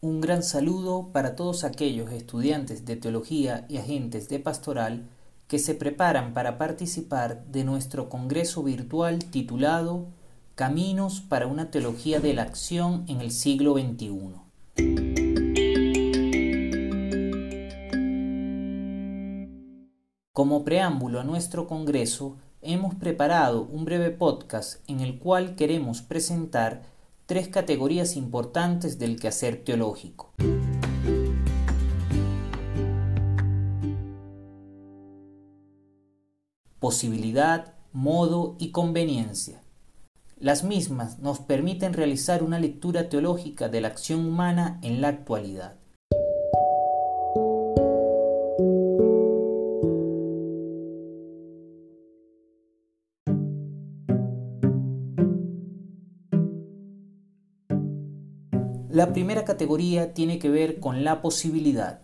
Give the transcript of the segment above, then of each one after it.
Un gran saludo para todos aquellos estudiantes de teología y agentes de pastoral que se preparan para participar de nuestro congreso virtual titulado Caminos para una teología de la acción en el siglo XXI. Como preámbulo a nuestro congreso, hemos preparado un breve podcast en el cual queremos presentar tres categorías importantes del quehacer teológico. Posibilidad, modo y conveniencia. Las mismas nos permiten realizar una lectura teológica de la acción humana en la actualidad. La primera categoría tiene que ver con la posibilidad.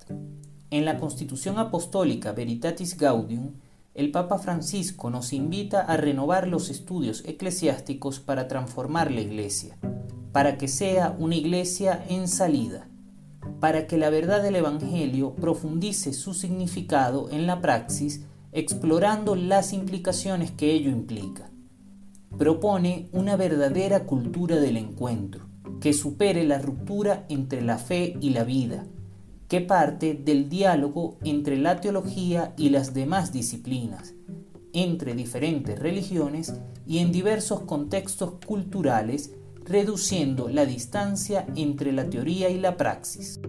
En la Constitución Apostólica Veritatis Gaudium, el Papa Francisco nos invita a renovar los estudios eclesiásticos para transformar la Iglesia, para que sea una Iglesia en salida, para que la verdad del Evangelio profundice su significado en la praxis, explorando las implicaciones que ello implica. Propone una verdadera cultura del encuentro, que supere la ruptura entre la fe y la vida, que parte del diálogo entre la teología y las demás disciplinas, entre diferentes religiones y en diversos contextos culturales, reduciendo la distancia entre la teoría y la praxis.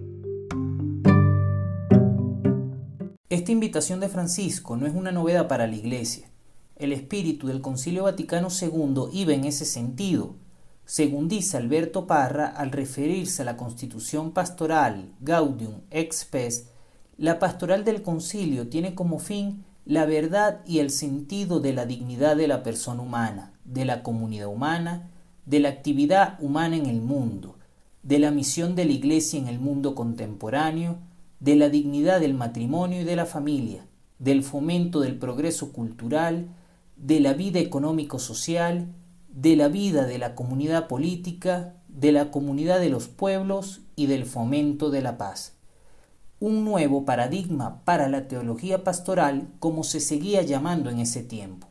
Esta invitación de Francisco no es una novedad para la Iglesia. El espíritu del Concilio Vaticano II iba en ese sentido, según dice Alberto Parra al referirse a la constitución pastoral Gaudium ex Spes, la pastoral del concilio tiene como fin la verdad y el sentido de la dignidad de la persona humana, de la comunidad humana, de la actividad humana en el mundo, de la misión de la Iglesia en el mundo contemporáneo, de la dignidad del matrimonio y de la familia, del fomento del progreso cultural, de la vida económico-social de la vida de la comunidad política, de la comunidad de los pueblos y del fomento de la paz. Un nuevo paradigma para la teología pastoral como se seguía llamando en ese tiempo.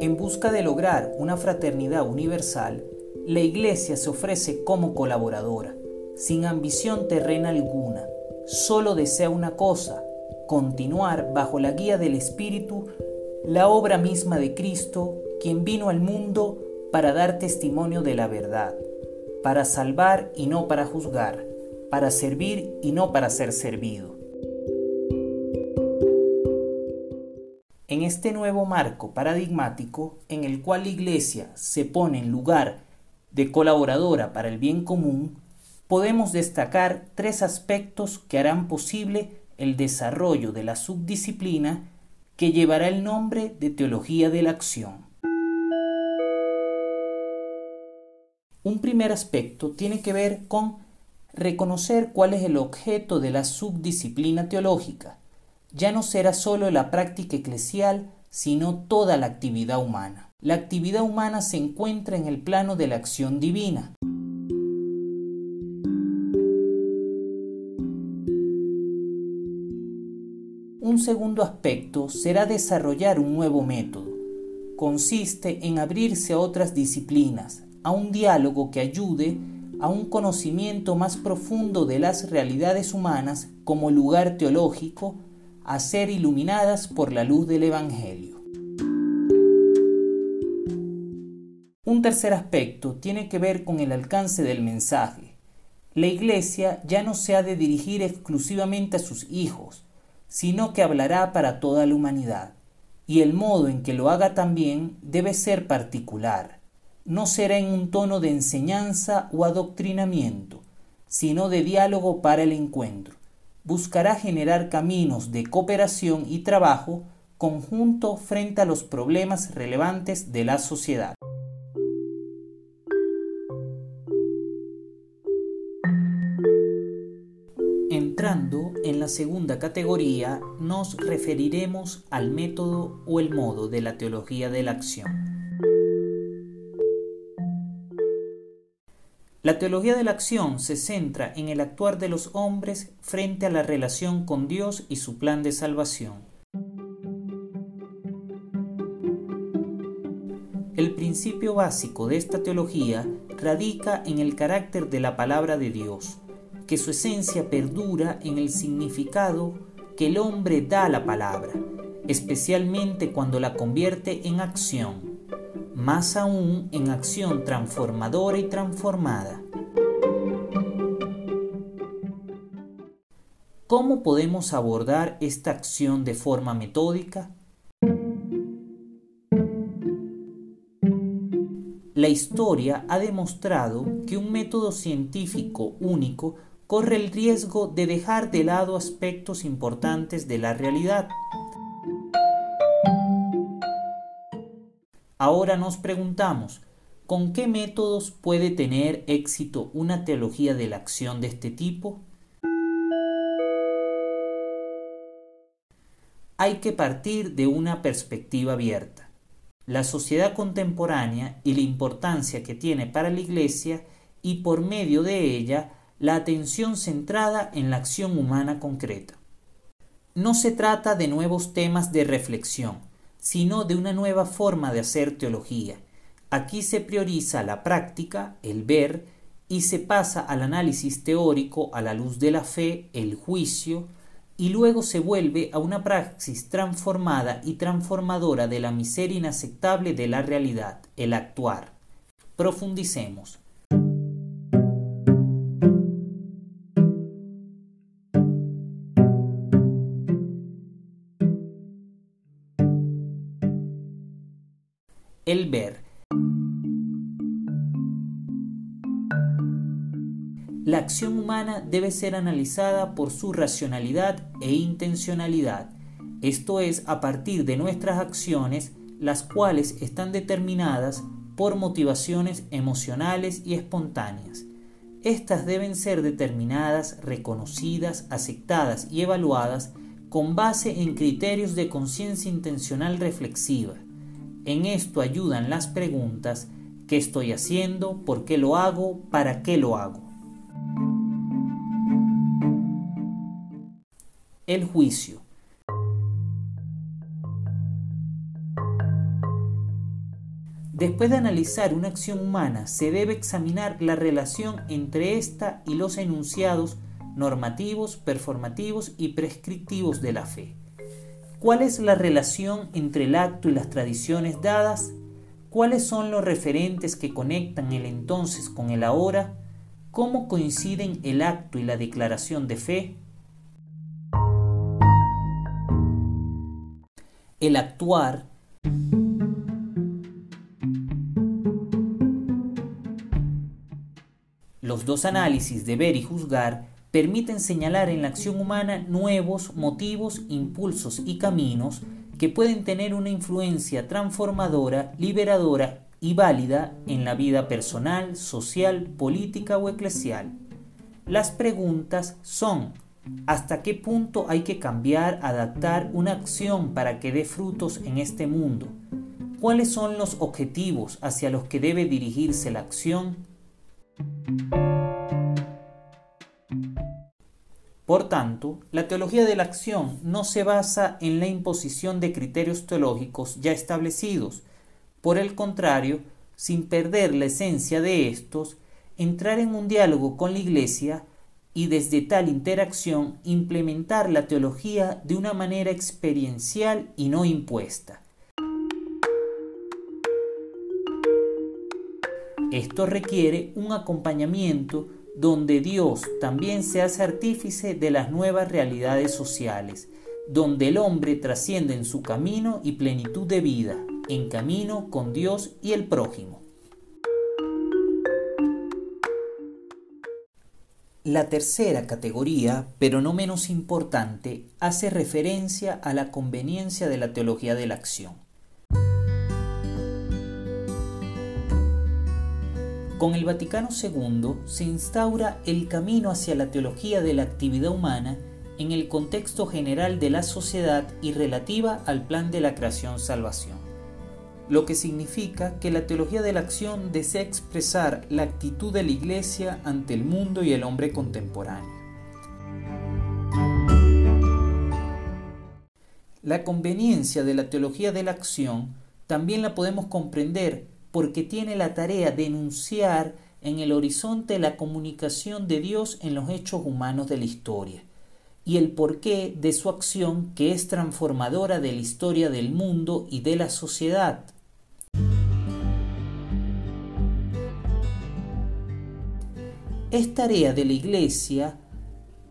En busca de lograr una fraternidad universal, la Iglesia se ofrece como colaboradora, sin ambición terrena alguna, solo desea una cosa, continuar bajo la guía del Espíritu la obra misma de Cristo, quien vino al mundo para dar testimonio de la verdad, para salvar y no para juzgar, para servir y no para ser servido. En este nuevo marco paradigmático en el cual la Iglesia se pone en lugar de colaboradora para el bien común, podemos destacar tres aspectos que harán posible el desarrollo de la subdisciplina que llevará el nombre de Teología de la Acción. Un primer aspecto tiene que ver con reconocer cuál es el objeto de la subdisciplina teológica. Ya no será solo la práctica eclesial, sino toda la actividad humana. La actividad humana se encuentra en el plano de la acción divina. Segundo aspecto será desarrollar un nuevo método. Consiste en abrirse a otras disciplinas, a un diálogo que ayude a un conocimiento más profundo de las realidades humanas como lugar teológico a ser iluminadas por la luz del Evangelio. Un tercer aspecto tiene que ver con el alcance del mensaje. La Iglesia ya no se ha de dirigir exclusivamente a sus hijos, sino que hablará para toda la humanidad, y el modo en que lo haga también debe ser particular. No será en un tono de enseñanza o adoctrinamiento, sino de diálogo para el encuentro. Buscará generar caminos de cooperación y trabajo conjunto frente a los problemas relevantes de la sociedad. Entrando en la segunda categoría, nos referiremos al método o el modo de la teología de la acción. La teología de la acción se centra en el actuar de los hombres frente a la relación con Dios y su plan de salvación. El principio básico de esta teología radica en el carácter de la palabra de Dios, que su esencia perdura en el significado que el hombre da a la palabra, especialmente cuando la convierte en acción más aún en acción transformadora y transformada. ¿Cómo podemos abordar esta acción de forma metódica? La historia ha demostrado que un método científico único corre el riesgo de dejar de lado aspectos importantes de la realidad. Ahora nos preguntamos, ¿con qué métodos puede tener éxito una teología de la acción de este tipo? Hay que partir de una perspectiva abierta. La sociedad contemporánea y la importancia que tiene para la Iglesia y por medio de ella la atención centrada en la acción humana concreta. No se trata de nuevos temas de reflexión, sino de una nueva forma de hacer teología. Aquí se prioriza la práctica, el ver, y se pasa al análisis teórico a la luz de la fe, el juicio, y luego se vuelve a una praxis transformada y transformadora de la miseria inaceptable de la realidad, el actuar. Profundicemos. El ver. La acción humana debe ser analizada por su racionalidad e intencionalidad, esto es, a partir de nuestras acciones, las cuales están determinadas por motivaciones emocionales y espontáneas. Estas deben ser determinadas, reconocidas, aceptadas y evaluadas con base en criterios de conciencia intencional reflexiva. En esto ayudan las preguntas ¿qué estoy haciendo? ¿Por qué lo hago? ¿Para qué lo hago? El juicio. Después de analizar una acción humana, se debe examinar la relación entre esta y los enunciados normativos, performativos y prescriptivos de la fe. ¿Cuál es la relación entre el acto y las tradiciones dadas? ¿Cuáles son los referentes que conectan el entonces con el ahora? ¿Cómo coinciden el acto y la declaración de fe? El actuar Los dos análisis de ver y juzgar permiten señalar en la acción humana nuevos motivos, impulsos y caminos que pueden tener una influencia transformadora, liberadora y válida en la vida personal, social, política o eclesial. Las preguntas son, ¿hasta qué punto hay que cambiar, adaptar una acción para que dé frutos en este mundo? ¿Cuáles son los objetivos hacia los que debe dirigirse la acción? Por tanto, la teología de la acción no se basa en la imposición de criterios teológicos ya establecidos. Por el contrario, sin perder la esencia de estos, entrar en un diálogo con la Iglesia y desde tal interacción implementar la teología de una manera experiencial y no impuesta. Esto requiere un acompañamiento donde Dios también se hace artífice de las nuevas realidades sociales, donde el hombre trasciende en su camino y plenitud de vida, en camino con Dios y el prójimo. La tercera categoría, pero no menos importante, hace referencia a la conveniencia de la teología de la acción. Con el Vaticano II se instaura el camino hacia la teología de la actividad humana en el contexto general de la sociedad y relativa al plan de la creación-salvación. lo que significa que la teología de la acción desea expresar la actitud de la Iglesia ante el mundo y el hombre contemporáneo. La conveniencia de la teología de la acción también la podemos comprender porque tiene la tarea de enunciar en el horizonte la comunicación de Dios en los hechos humanos de la historia y el porqué de su acción que es transformadora de la historia del mundo y de la sociedad. Es tarea de la Iglesia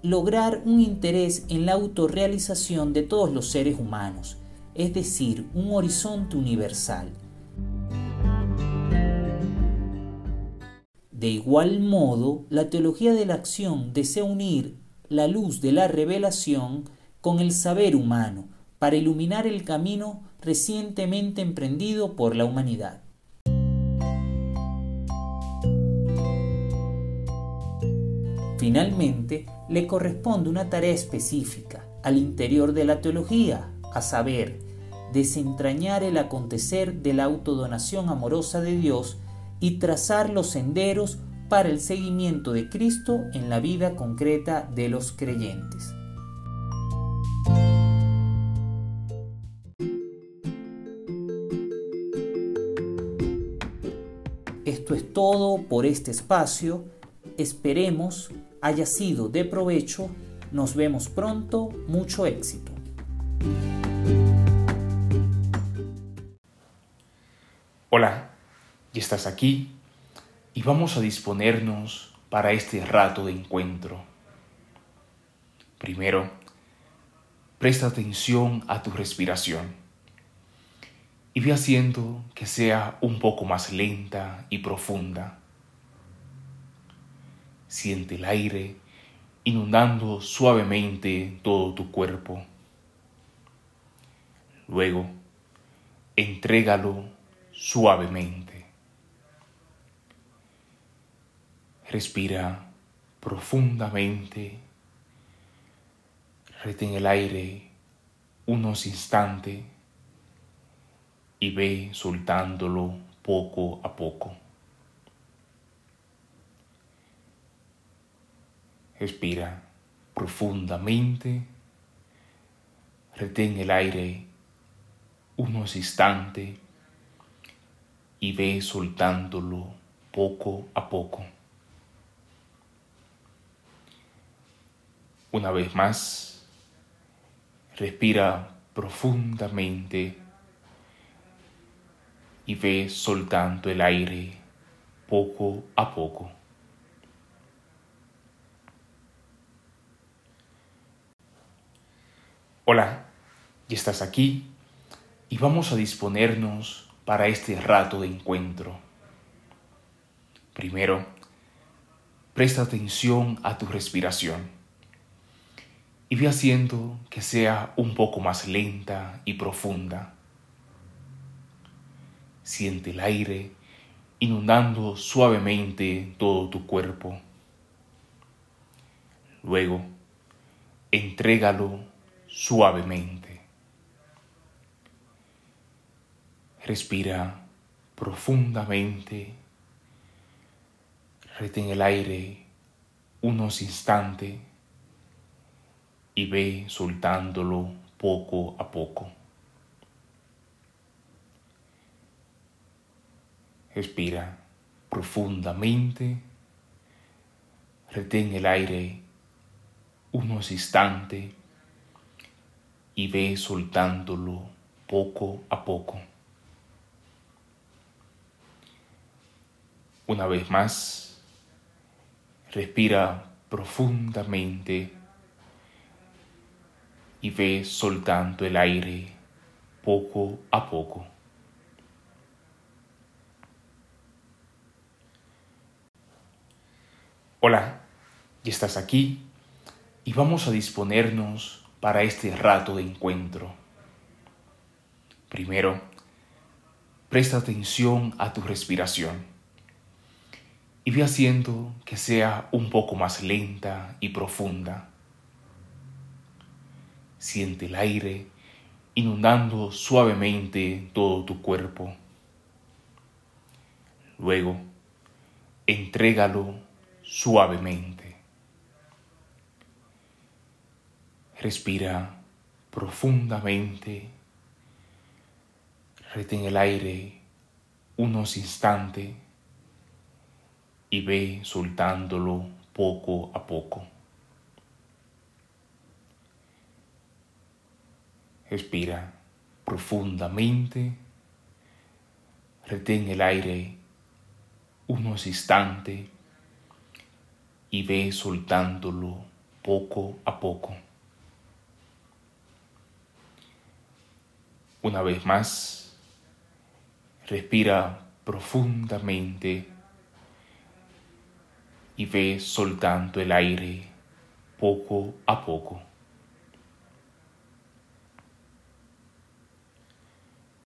lograr un interés en la autorrealización de todos los seres humanos, es decir, un horizonte universal. De igual modo, la teología de la acción desea unir la luz de la revelación con el saber humano para iluminar el camino recientemente emprendido por la humanidad. Finalmente, le corresponde una tarea específica al interior de la teología, a saber, desentrañar el acontecer de la autodonación amorosa de Dios y trazar los senderos para el seguimiento de Cristo en la vida concreta de los creyentes. Esto es todo por este espacio. Esperemos haya sido de provecho. Nos vemos pronto. Mucho éxito. Estás aquí y vamos a disponernos para este rato de encuentro. Primero, presta atención a tu respiración y ve haciendo que sea un poco más lenta y profunda. Siente el aire inundando suavemente todo tu cuerpo. Luego, entrégalo suavemente. Respira profundamente. Retén el aire unos instantes y ve soltándolo poco a poco. Respira profundamente, retén el aire unos instantes y ve soltándolo poco a poco. Una vez más, respira profundamente y ve soltando el aire poco a poco. Hola, ya estás aquí y vamos a disponernos para este rato de encuentro. Primero, presta atención a tu respiración y ve haciendo que sea un poco más lenta y profunda. Siente el aire inundando suavemente todo tu cuerpo. Luego, entrégalo suavemente. Respira profundamente. Retén el aire unos instantes y ve soltándolo poco a poco. Respira profundamente. Retén el aire unos instantes y ve soltándolo poco a poco. Una vez más, respira profundamente y ve soltando el aire poco a poco. Hola, ya estás aquí y vamos a disponernos para este rato de encuentro. Primero, presta atención a tu respiración y ve haciendo que sea un poco más lenta y profunda. Siente el aire inundando suavemente todo tu cuerpo. Luego, entrégalo suavemente. Respira profundamente. Retén el aire unos instantes y ve soltándolo poco a poco. Respira profundamente. Retén el aire unos instantes y ve soltándolo poco a poco. Una vez más, respira profundamente y ve soltando el aire poco a poco.